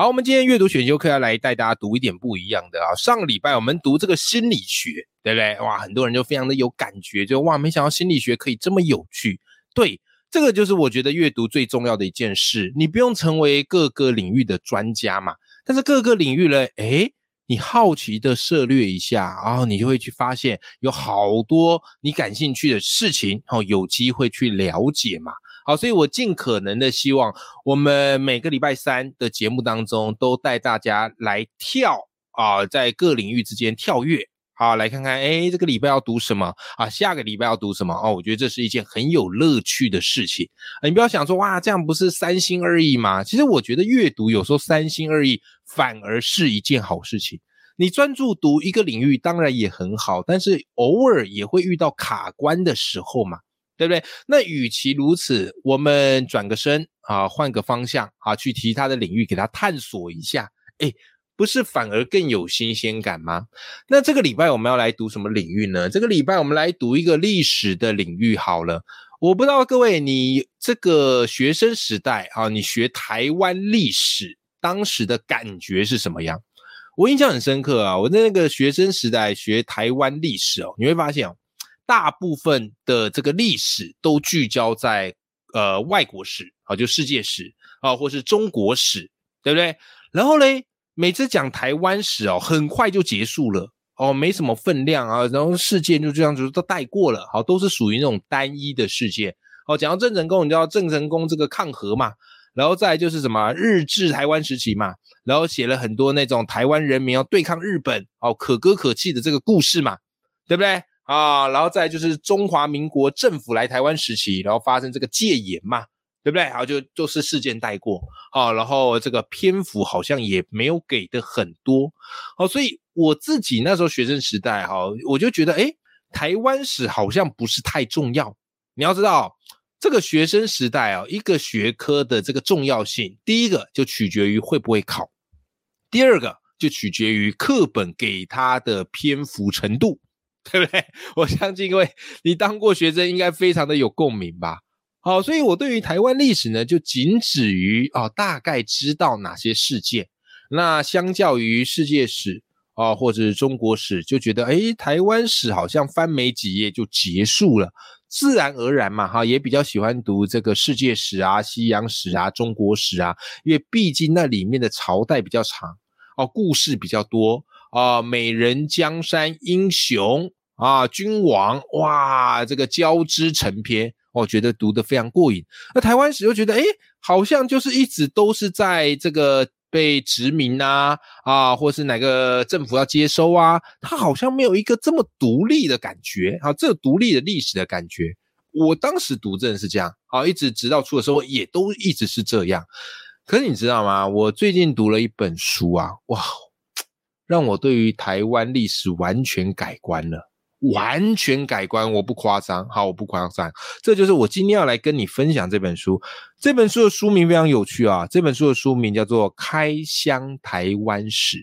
好，我们今天阅读选修课要来带大家读一点不一样的啊。上个礼拜我们读这个心理学，对不对？哇，很多人就非常的有感觉，就哇，没想到心理学可以这么有趣。对，这个就是我觉得阅读最重要的一件事。你不用成为各个领域的专家嘛，但是各个领域呢，诶，你好奇的涉略一下，然后你就会去发现有好多你感兴趣的事情，哦，有机会去了解嘛。好，所以我尽可能的希望我们每个礼拜三的节目当中，都带大家来跳啊，在各领域之间跳跃。好，来看看，哎，这个礼拜要读什么啊？下个礼拜要读什么？哦，我觉得这是一件很有乐趣的事情。你不要想说，哇，这样不是三心二意吗？其实我觉得阅读有时候三心二意反而是一件好事情。你专注读一个领域当然也很好，但是偶尔也会遇到卡关的时候嘛。对不对？那与其如此，我们转个身啊，换个方向啊，去其他的领域给它探索一下，哎，不是反而更有新鲜感吗？那这个礼拜我们要来读什么领域呢？这个礼拜我们来读一个历史的领域好了。我不知道各位，你这个学生时代啊，你学台湾历史当时的感觉是什么样？我印象很深刻啊，我在那个学生时代学台湾历史哦，你会发现哦。大部分的这个历史都聚焦在呃外国史啊，就世界史啊，或是中国史，对不对？然后嘞，每次讲台湾史哦，很快就结束了哦，没什么分量啊，然后事件就这样子都带过了，好，都是属于那种单一的事件。哦，讲到郑成功，你知道郑成功这个抗荷嘛，然后再就是什么日治台湾时期嘛，然后写了很多那种台湾人民要对抗日本哦，可歌可泣的这个故事嘛，对不对？啊，然后再就是中华民国政府来台湾时期，然后发生这个戒严嘛，对不对？好，就就是事件带过，好，然后这个篇幅好像也没有给的很多，好，所以我自己那时候学生时代哈，我就觉得，哎，台湾史好像不是太重要。你要知道，这个学生时代啊，一个学科的这个重要性，第一个就取决于会不会考，第二个就取决于课本给他的篇幅程度。对不对？我相信各位，你当过学生，应该非常的有共鸣吧？好，所以我对于台湾历史呢，就仅止于啊，大概知道哪些事件。那相较于世界史啊，或者是中国史，就觉得诶台湾史好像翻没几页就结束了，自然而然嘛，哈，也比较喜欢读这个世界史啊、西洋史啊、中国史啊，因为毕竟那里面的朝代比较长，哦，故事比较多。啊，美人江山英雄啊，君王哇，这个交织成篇，我觉得读得非常过瘾。那台湾史又觉得，哎，好像就是一直都是在这个被殖民啊，啊，或是哪个政府要接收啊，它好像没有一个这么独立的感觉啊，这个独立的历史的感觉。我当时读真的是这样啊，一直直到出的时候也都一直是这样。可是你知道吗？我最近读了一本书啊，哇！让我对于台湾历史完全改观了，完全改观，我不夸张，好，我不夸张，这就是我今天要来跟你分享这本书。这本书的书名非常有趣啊，这本书的书名叫做《开箱台湾史》。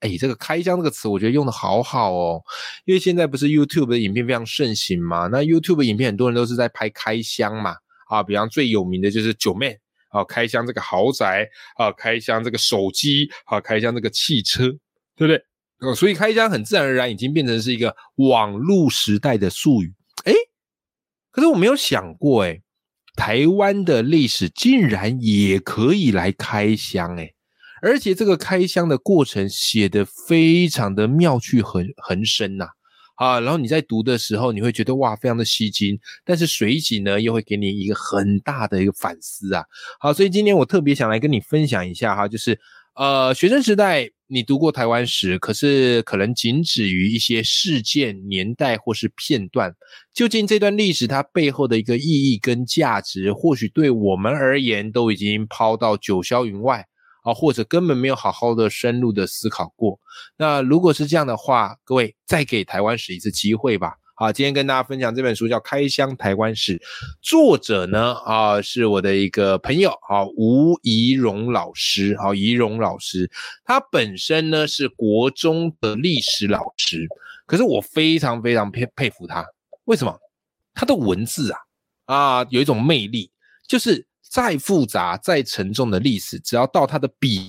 哎，这个“开箱”这个词，我觉得用的好好哦，因为现在不是 YouTube 的影片非常盛行嘛，那 YouTube 的影片很多人都是在拍开箱嘛，啊，比方最有名的就是九妹啊，开箱这个豪宅啊，开箱这个手机啊，开箱这个汽车。对不对？哦，所以开箱很自然而然已经变成是一个网络时代的术语。哎，可是我没有想过，哎，台湾的历史竟然也可以来开箱，哎，而且这个开箱的过程写得非常的妙趣横横生呐，啊，然后你在读的时候，你会觉得哇，非常的吸睛，但是随即呢，又会给你一个很大的一个反思啊。好，所以今天我特别想来跟你分享一下哈，就是呃，学生时代。你读过台湾史，可是可能仅止于一些事件、年代或是片段。究竟这段历史它背后的一个意义跟价值，或许对我们而言都已经抛到九霄云外。啊，或者根本没有好好的深入的思考过。那如果是这样的话，各位再给台湾史一次机会吧。好，今天跟大家分享这本书叫《开箱台湾史》，作者呢啊是我的一个朋友啊吴怡荣老师，好怡荣老师，他本身呢是国中的历史老师，可是我非常非常佩佩服他，为什么？他的文字啊啊有一种魅力，就是再复杂再沉重的历史，只要到他的笔，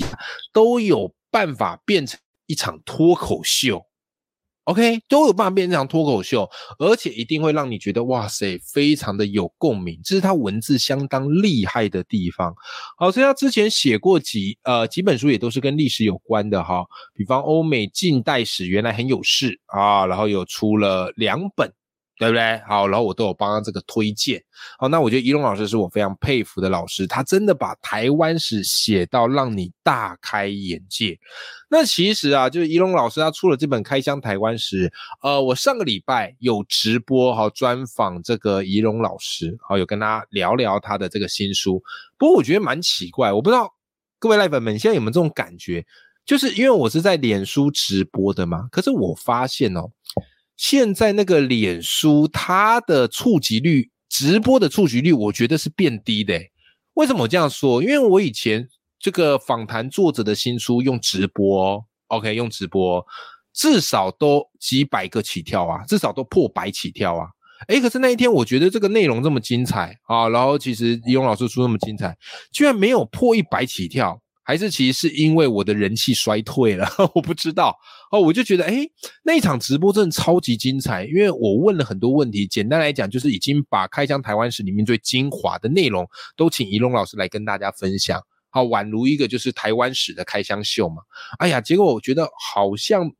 都有办法变成一场脱口秀。OK，都有办法变成脱口秀，而且一定会让你觉得哇塞，非常的有共鸣，这是他文字相当厉害的地方。好，所以他之前写过几呃几本书，也都是跟历史有关的哈，比方欧美近代史原来很有事啊，然后有出了两本。对不对？好，然后我都有帮他这个推荐。好，那我觉得仪龙老师是我非常佩服的老师，他真的把台湾史写到让你大开眼界。那其实啊，就是仪龙老师他出了这本《开箱台湾史》，呃，我上个礼拜有直播哈专访这个仪龙老师，好，有跟他聊聊他的这个新书。不过我觉得蛮奇怪，我不知道各位赖粉们现在有没有这种感觉，就是因为我是在脸书直播的嘛，可是我发现哦。现在那个脸书，它的触及率，直播的触及率，我觉得是变低的。为什么我这样说？因为我以前这个访谈作者的新书用直播，OK，用直播，至少都几百个起跳啊，至少都破百起跳啊。诶，可是那一天我觉得这个内容这么精彩啊，然后其实李勇老师书那么精彩，居然没有破一百起跳。还是其实是因为我的人气衰退了，我不知道哦。我就觉得，哎，那一场直播真的超级精彩，因为我问了很多问题。简单来讲，就是已经把开箱台湾史里面最精华的内容都请仪龙老师来跟大家分享，好，宛如一个就是台湾史的开箱秀嘛。哎呀，结果我觉得好像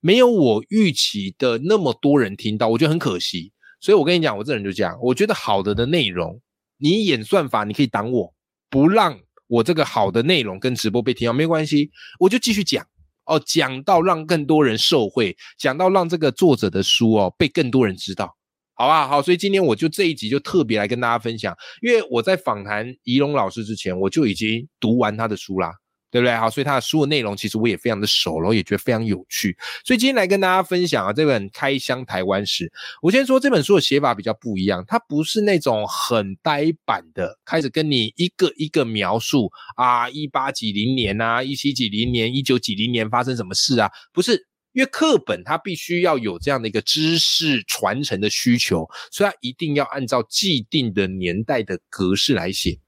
没有我预期的那么多人听到，我觉得很可惜。所以我跟你讲，我这人就这样，我觉得好的的内容，你演算法你可以挡我，不让。我这个好的内容跟直播被听到没关系，我就继续讲哦，讲到让更多人受惠，讲到让这个作者的书哦被更多人知道，好吧？好，所以今天我就这一集就特别来跟大家分享，因为我在访谈仪龙老师之前，我就已经读完他的书啦。对不对？好，所以他的书的内容其实我也非常的熟了，也觉得非常有趣。所以今天来跟大家分享啊，这本《开箱台湾史》。我先说这本书的写法比较不一样，它不是那种很呆板的，开始跟你一个一个描述啊，一八几零年啊，一七几零年，一九几零年发生什么事啊？不是，因为课本它必须要有这样的一个知识传承的需求，所以它一定要按照既定的年代的格式来写。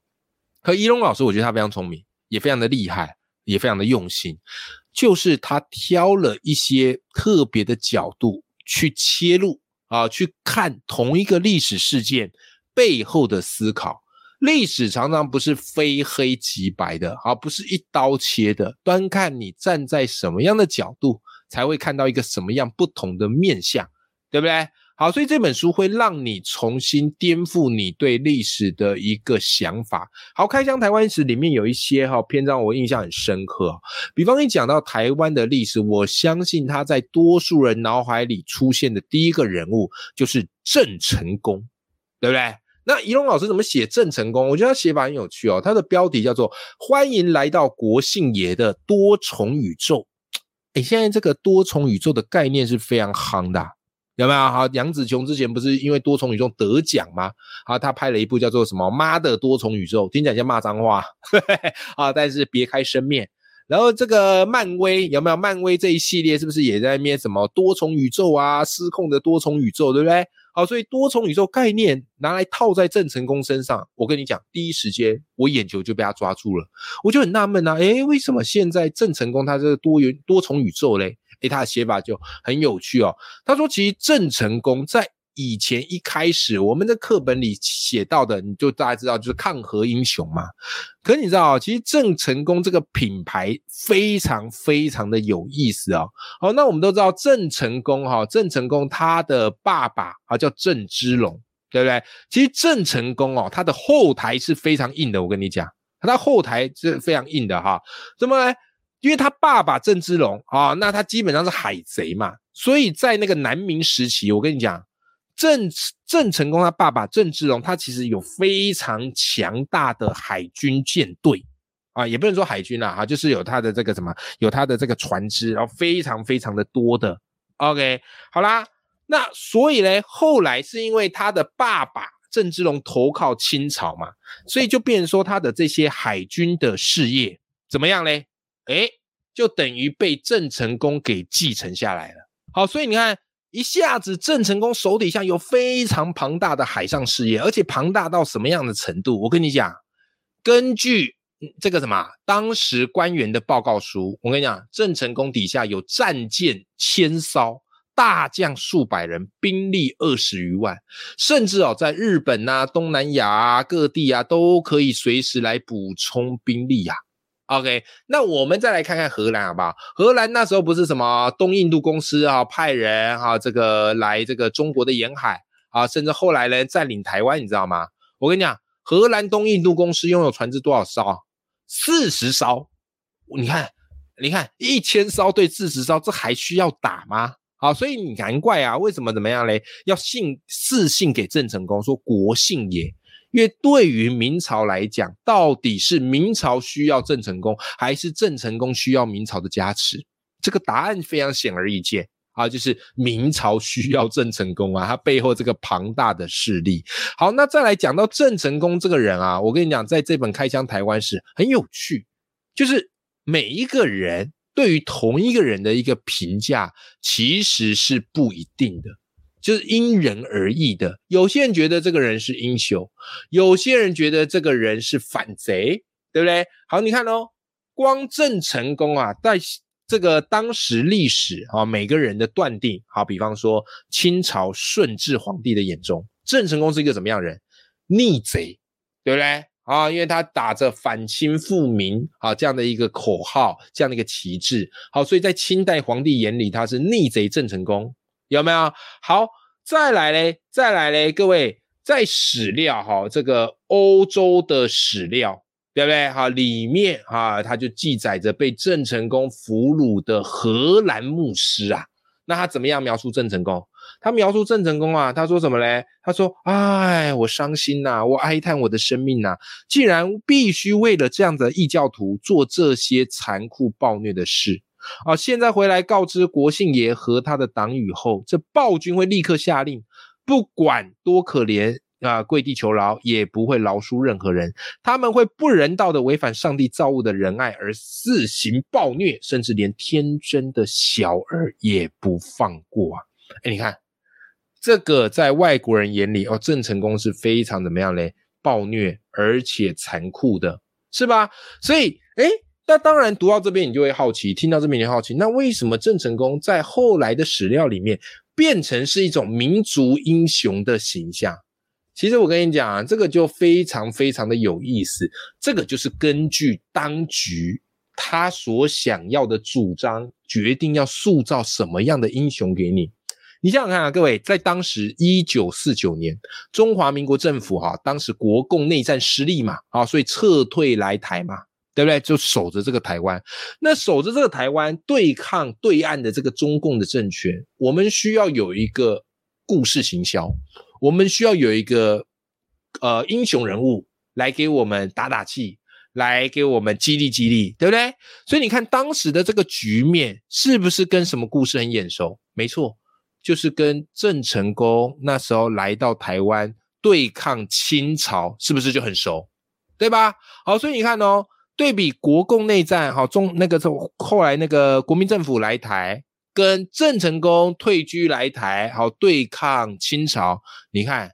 和一龙老师，我觉得他非常聪明。也非常的厉害，也非常的用心，就是他挑了一些特别的角度去切入啊，去看同一个历史事件背后的思考。历史常常不是非黑即白的，而不是一刀切的，端看你站在什么样的角度，才会看到一个什么样不同的面相，对不对？好，所以这本书会让你重新颠覆你对历史的一个想法。好，开箱台湾史里面有一些哈篇章，我印象很深刻。比方一讲到台湾的历史，我相信他在多数人脑海里出现的第一个人物就是郑成功，对不对？那仪龙老师怎么写郑成功？我觉得他写法很有趣哦。他的标题叫做《欢迎来到国姓爷的多重宇宙》。哎，现在这个多重宇宙的概念是非常夯的。有没有好？杨紫琼之前不是因为多重宇宙得奖吗？好，他拍了一部叫做什么《妈的多重宇宙》，听起来像骂脏话 啊！但是别开生面。然后这个漫威有没有？漫威这一系列是不是也在咩什么多重宇宙啊？失控的多重宇宙，对不对？好，所以多重宇宙概念拿来套在郑成功身上，我跟你讲，第一时间我眼球就被他抓住了，我就很纳闷啊，诶，为什么现在郑成功他这个多元多重宇宙嘞？诶，他的写法就很有趣哦。他说，其实郑成功在以前一开始，我们的课本里写到的，你就大家知道，就是抗核英雄嘛。可你知道其实郑成功这个品牌非常非常的有意思哦。好，那我们都知道郑成功哈，郑成功他的爸爸啊叫郑芝龙，对不对？其实郑成功哦，他的后台是非常硬的，我跟你讲，他后台是非常硬的哈。怎么呢？因为他爸爸郑芝龙啊，那他基本上是海贼嘛，所以在那个南明时期，我跟你讲，郑郑成功他爸爸郑芝龙，他其实有非常强大的海军舰队，啊，也不能说海军啦，哈，就是有他的这个什么，有他的这个船只，然后非常非常的多的。OK，好啦，那所以呢，后来是因为他的爸爸郑芝龙投靠清朝嘛，所以就变成说他的这些海军的事业怎么样嘞？哎，就等于被郑成功给继承下来了。好，所以你看，一下子郑成功手底下有非常庞大的海上事业，而且庞大到什么样的程度？我跟你讲，根据。这个什么？当时官员的报告书，我跟你讲，郑成功底下有战舰千艘，大将数百人，兵力二十余万，甚至哦，在日本呐、东南亚啊各地啊，都可以随时来补充兵力呀。OK，那我们再来看看荷兰好不好？荷兰那时候不是什么东印度公司啊，派人哈这个来这个中国的沿海啊，甚至后来呢占领台湾，你知道吗？我跟你讲，荷兰东印度公司拥有船只多少艘？四十艘，你看，你看一千艘对四十艘，这还需要打吗？好，所以你难怪啊，为什么怎么样嘞？要信四信给郑成功，说国信也。因为对于明朝来讲，到底是明朝需要郑成功，还是郑成功需要明朝的加持？这个答案非常显而易见。啊，就是明朝需要郑成功啊，他背后这个庞大的势力。好，那再来讲到郑成功这个人啊，我跟你讲，在这本《开箱台湾史》很有趣，就是每一个人对于同一个人的一个评价其实是不一定的，就是因人而异的。有些人觉得这个人是英雄，有些人觉得这个人是反贼，对不对？好，你看哦，光郑成功啊，在这个当时历史啊，每个人的断定，好比方说清朝顺治皇帝的眼中，郑成功是一个怎么样人？逆贼，对不对？啊，因为他打着反清复明啊这样的一个口号，这样的一个旗帜，好，所以在清代皇帝眼里，他是逆贼郑成功，有没有？好，再来嘞，再来嘞，各位，在史料哈，这个欧洲的史料。对不对？哈，里面哈，他就记载着被郑成功俘虏的荷兰牧师啊。那他怎么样描述郑成功？他描述郑成功啊，他说什么嘞？他说：“哎，我伤心呐，我哀叹我的生命呐，既然必须为了这样的异教徒做这些残酷暴虐的事啊，现在回来告知国姓爷和他的党羽后，这暴君会立刻下令，不管多可怜。”啊，跪地求饶也不会饶恕任何人，他们会不人道的违反上帝造物的仁爱而肆行暴虐，甚至连天真的小儿也不放过啊！哎，你看这个在外国人眼里哦，郑成功是非常怎么样嘞？暴虐而且残酷的，是吧？所以，哎，那当然读到这边你就会好奇，听到这边你好奇，那为什么郑成功在后来的史料里面变成是一种民族英雄的形象？其实我跟你讲啊，这个就非常非常的有意思。这个就是根据当局他所想要的主张，决定要塑造什么样的英雄给你。你想想看啊，各位，在当时一九四九年，中华民国政府哈，当时国共内战失利嘛，啊，所以撤退来台嘛，对不对？就守着这个台湾。那守着这个台湾，对抗对岸的这个中共的政权，我们需要有一个故事行销。我们需要有一个呃英雄人物来给我们打打气，来给我们激励激励，对不对？所以你看当时的这个局面是不是跟什么故事很眼熟？没错，就是跟郑成功那时候来到台湾对抗清朝，是不是就很熟？对吧？好，所以你看哦，对比国共内战，哈中那个后后来那个国民政府来台。跟郑成功退居来台，好对抗清朝。你看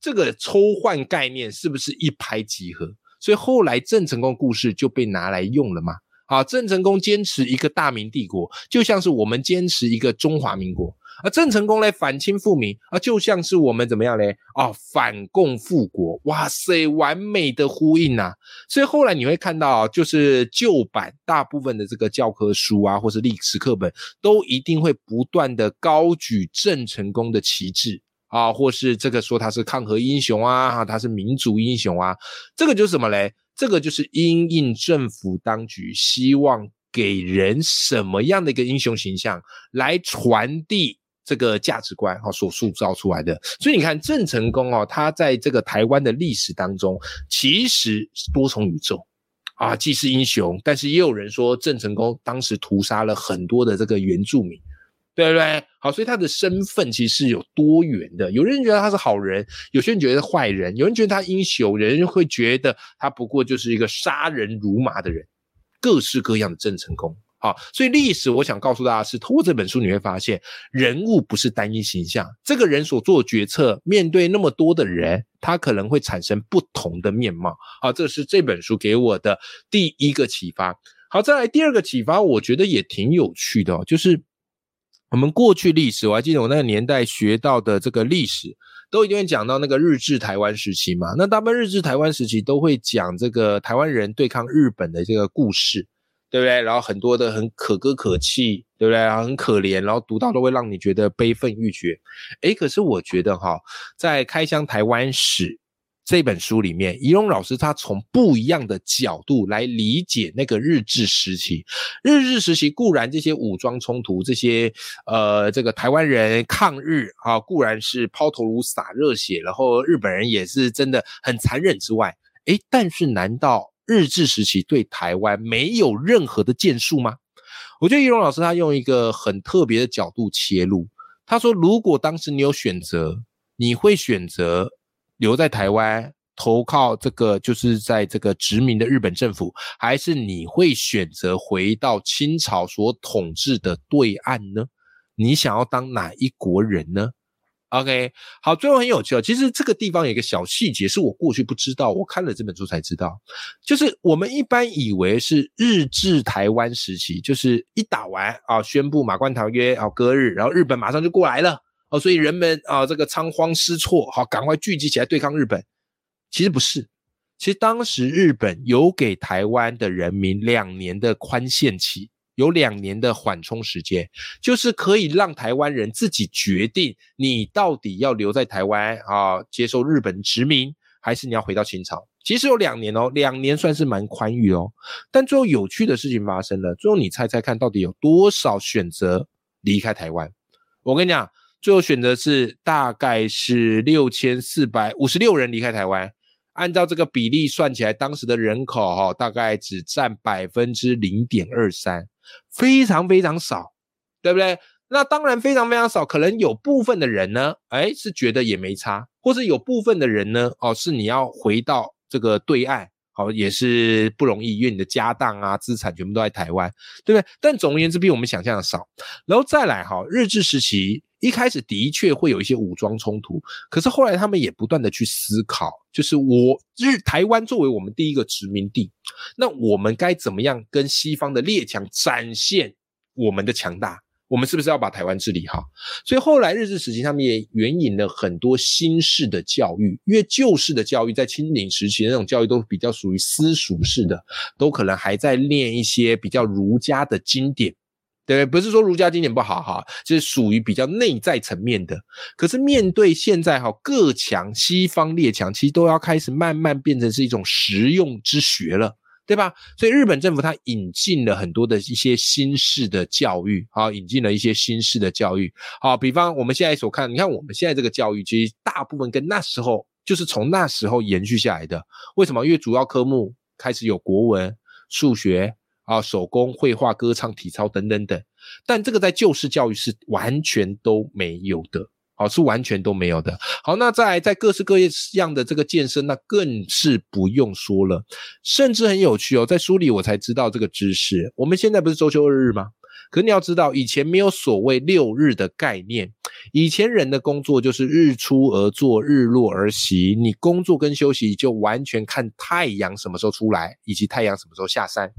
这个抽换概念是不是一拍即合？所以后来郑成功故事就被拿来用了嘛。好，郑成功坚持一个大明帝国，就像是我们坚持一个中华民国。而郑成功嘞反清复明啊，就像是我们怎么样嘞？啊，反共复国，哇塞，完美的呼应呐！所以后来你会看到，就是旧版大部分的这个教科书啊，或是历史课本，都一定会不断的高举郑成功的旗帜啊，或是这个说他是抗核英雄啊，他是民族英雄啊，这个就是什么嘞？这个就是因应政府当局希望给人什么样的一个英雄形象来传递。这个价值观哈所塑造出来的，所以你看郑成功哦，他在这个台湾的历史当中，其实多重宇宙啊，既是英雄，但是也有人说郑成功当时屠杀了很多的这个原住民，对不对？好，所以他的身份其实是有多元的。有人觉得他是好人，有些人觉得坏人，有人觉得他英雄，有人会觉得他不过就是一个杀人如麻的人，各式各样的郑成功。好，所以历史我想告诉大家是，通过这本书你会发现，人物不是单一形象，这个人所做决策，面对那么多的人，他可能会产生不同的面貌。好，这是这本书给我的第一个启发。好，再来第二个启发，我觉得也挺有趣的，就是我们过去历史，我还记得我那个年代学到的这个历史，都一定会讲到那个日治台湾时期嘛。那大部分日治台湾时期都会讲这个台湾人对抗日本的这个故事。对不对？然后很多的很可歌可泣，对不对？然后很可怜，然后读到都会让你觉得悲愤欲绝。诶，可是我觉得哈，在《开箱台湾史》这本书里面，仪龙老师他从不一样的角度来理解那个日治时期。日治时期固然这些武装冲突，这些呃这个台湾人抗日啊，固然是抛头颅洒热血，然后日本人也是真的很残忍之外，诶，但是难道？日治时期对台湾没有任何的建树吗？我觉得易龙老师他用一个很特别的角度切入。他说：“如果当时你有选择，你会选择留在台湾投靠这个，就是在这个殖民的日本政府，还是你会选择回到清朝所统治的对岸呢？你想要当哪一国人呢？” OK，好，最后很有趣哦。其实这个地方有一个小细节，是我过去不知道，我看了这本书才知道。就是我们一般以为是日治台湾时期，就是一打完啊，宣布马关条约啊，割日，然后日本马上就过来了哦，所以人们啊，这个仓皇失措，好，赶快聚集起来对抗日本。其实不是，其实当时日本有给台湾的人民两年的宽限期。有两年的缓冲时间，就是可以让台湾人自己决定，你到底要留在台湾啊，接受日本殖民，还是你要回到清朝？其实有两年哦，两年算是蛮宽裕哦。但最后有趣的事情发生了，最后你猜猜看到底有多少选择离开台湾？我跟你讲，最后选择是大概是六千四百五十六人离开台湾。按照这个比例算起来，当时的人口哈，大概只占百分之零点二三。非常非常少，对不对？那当然非常非常少，可能有部分的人呢，哎，是觉得也没差，或者有部分的人呢，哦，是你要回到这个对岸，好，也是不容易，因为你的家当啊、资产全部都在台湾，对不对？但总而言之，比我们想象的少。然后再来哈，日治时期一开始的确会有一些武装冲突，可是后来他们也不断的去思考，就是我日台湾作为我们第一个殖民地。那我们该怎么样跟西方的列强展现我们的强大？我们是不是要把台湾治理好？所以后来日治时期，他们也援引了很多新式的教育，因为旧式的教育在清领时期那种教育都比较属于私塾式的，都可能还在念一些比较儒家的经典，对不对？不是说儒家经典不好哈，就是属于比较内在层面的。可是面对现在哈各强西方列强，其实都要开始慢慢变成是一种实用之学了。对吧？所以日本政府它引进了很多的一些新式的教育，好，引进了一些新式的教育，好，比方我们现在所看，你看我们现在这个教育，其实大部分跟那时候就是从那时候延续下来的。为什么？因为主要科目开始有国文、数学啊、手工、绘画、歌唱、体操等等等，但这个在旧式教育是完全都没有的。好是完全都没有的。好，那在在各式各样的这个健身，那更是不用说了。甚至很有趣哦，在书里我才知道这个知识。我们现在不是周休二日吗？可你要知道，以前没有所谓六日的概念。以前人的工作就是日出而作，日落而息。你工作跟休息就完全看太阳什么时候出来，以及太阳什么时候下山，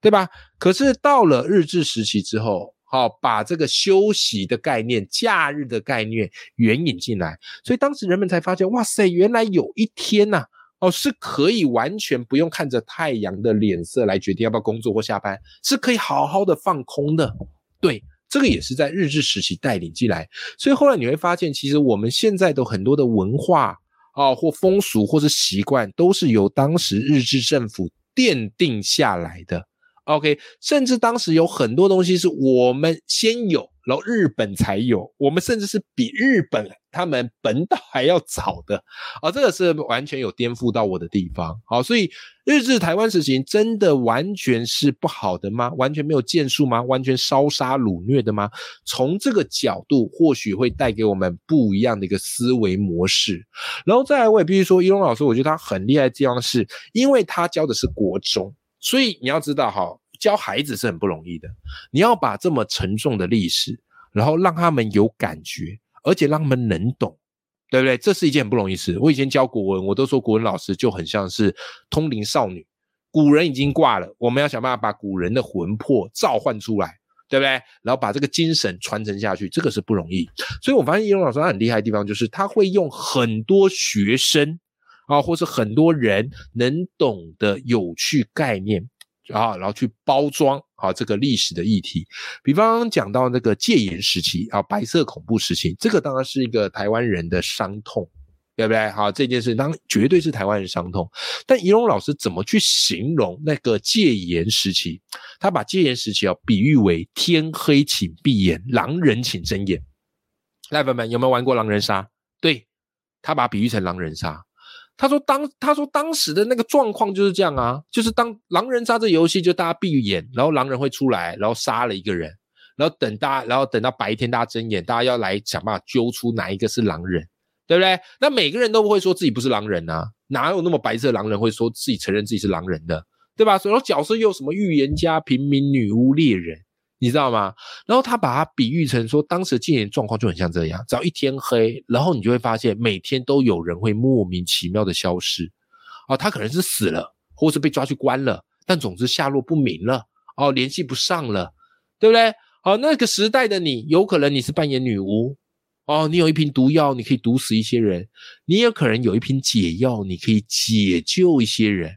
对吧？可是到了日治时期之后。好，把这个休息的概念、假日的概念援引进来，所以当时人们才发现，哇塞，原来有一天呐，哦，是可以完全不用看着太阳的脸色来决定要不要工作或下班，是可以好好的放空的。对，这个也是在日治时期带领进来，所以后来你会发现，其实我们现在的很多的文化啊，或风俗或是习惯，都是由当时日治政府奠定下来的。OK，甚至当时有很多东西是我们先有，然后日本才有。我们甚至是比日本他们本岛还要早的啊，这个是完全有颠覆到我的地方。好，所以日治台湾实行真的完全是不好的吗？完全没有建树吗？完全烧杀掳掠的吗？从这个角度，或许会带给我们不一样的一个思维模式。然后再来，我也必须说，一龙老师，我觉得他很厉害的地方是，因为他教的是国中，所以你要知道哈，教孩子是很不容易的。你要把这么沉重的历史，然后让他们有感觉。而且让他们能懂，对不对？这是一件很不容易事。我以前教国文，我都说国文老师就很像是通灵少女。古人已经挂了，我们要想办法把古人的魂魄召唤出来，对不对？然后把这个精神传承下去，这个是不容易。所以我发现叶龙老师他很厉害的地方，就是他会用很多学生啊，或是很多人能懂的有趣概念。啊，然后去包装啊这个历史的议题，比方讲到那个戒严时期啊，白色恐怖时期，这个当然是一个台湾人的伤痛，对不对？好，这件事当绝对是台湾人伤痛。但仪龙老师怎么去形容那个戒严时期？他把戒严时期啊比喻为天黑请闭眼，狼人请睁眼。来，朋友们有没有玩过狼人杀？对他把比喻成狼人杀。他说当他说当时的那个状况就是这样啊，就是当狼人杀这游戏，就大家闭眼，然后狼人会出来，然后杀了一个人，然后等大，然后等到白天大家睁眼，大家要来想办法揪出哪一个是狼人，对不对？那每个人都不会说自己不是狼人啊，哪有那么白色狼人会说自己承认自己是狼人的，对吧？所以角色又有什么预言家、平民、女巫、猎人。你知道吗？然后他把它比喻成说，当时禁言状况就很像这样：只要一天黑，然后你就会发现每天都有人会莫名其妙的消失。哦，他可能是死了，或是被抓去关了，但总之下落不明了。哦，联系不上了，对不对？哦，那个时代的你，有可能你是扮演女巫。哦，你有一瓶毒药，你可以毒死一些人；你也可能有一瓶解药，你可以解救一些人，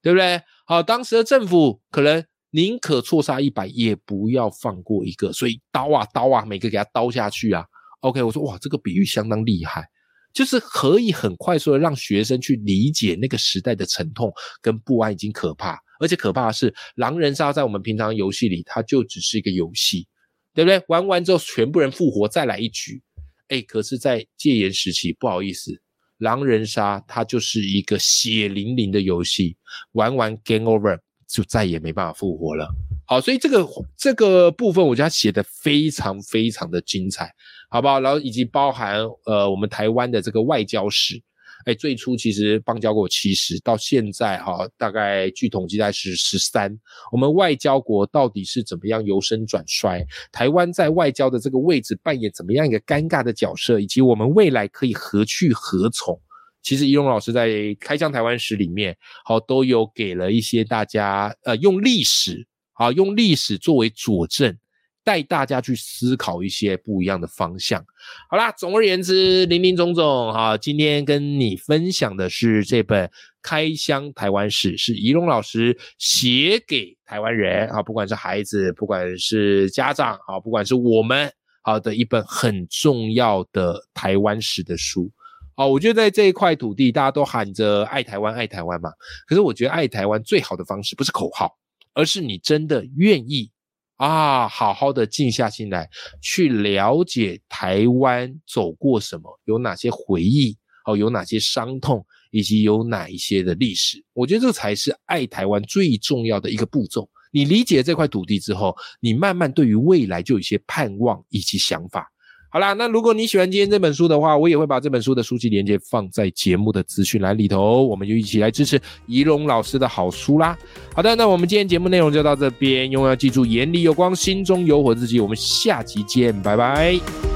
对不对？好，当时的政府可能。宁可错杀一百，也不要放过一个。所以刀啊刀啊，每个给他刀下去啊。OK，我说哇，这个比喻相当厉害，就是可以很快速的让学生去理解那个时代的沉痛跟不安已经可怕。而且可怕的是，狼人杀在我们平常游戏里，它就只是一个游戏，对不对？玩完之后，全部人复活，再来一局。哎，可是，在戒严时期，不好意思，狼人杀它就是一个血淋淋的游戏，玩完 game over。就再也没办法复活了。好，所以这个这个部分，我觉得写的非常非常的精彩，好不好？然后以及包含呃，我们台湾的这个外交史，哎，最初其实邦交国七十，到现在哈，大概据统计在是十三。我们外交国到底是怎么样由盛转衰？台湾在外交的这个位置扮演怎么样一个尴尬的角色？以及我们未来可以何去何从？其实一龙老师在《开箱台湾史》里面，好都有给了一些大家，呃，用历史，啊用历史作为佐证，带大家去思考一些不一样的方向。好啦，总而言之，林林总总，哈，今天跟你分享的是这本《开箱台湾史》，是一龙老师写给台湾人啊，不管是孩子，不管是家长，啊，不管是我们，好的一本很重要的台湾史的书。哦，我觉得在这一块土地，大家都喊着爱台湾，爱台湾嘛。可是我觉得爱台湾最好的方式不是口号，而是你真的愿意啊，好好的静下心来，去了解台湾走过什么，有哪些回忆，哦，有哪些伤痛，以及有哪一些的历史。我觉得这才是爱台湾最重要的一个步骤。你理解这块土地之后，你慢慢对于未来就有一些盼望以及想法。好啦，那如果你喜欢今天这本书的话，我也会把这本书的书籍链接放在节目的资讯栏里头，我们就一起来支持仪龙老师的好书啦。好的，那我们今天节目内容就到这边，永远要记住眼里有光，心中有火自己。我们下集见，拜拜。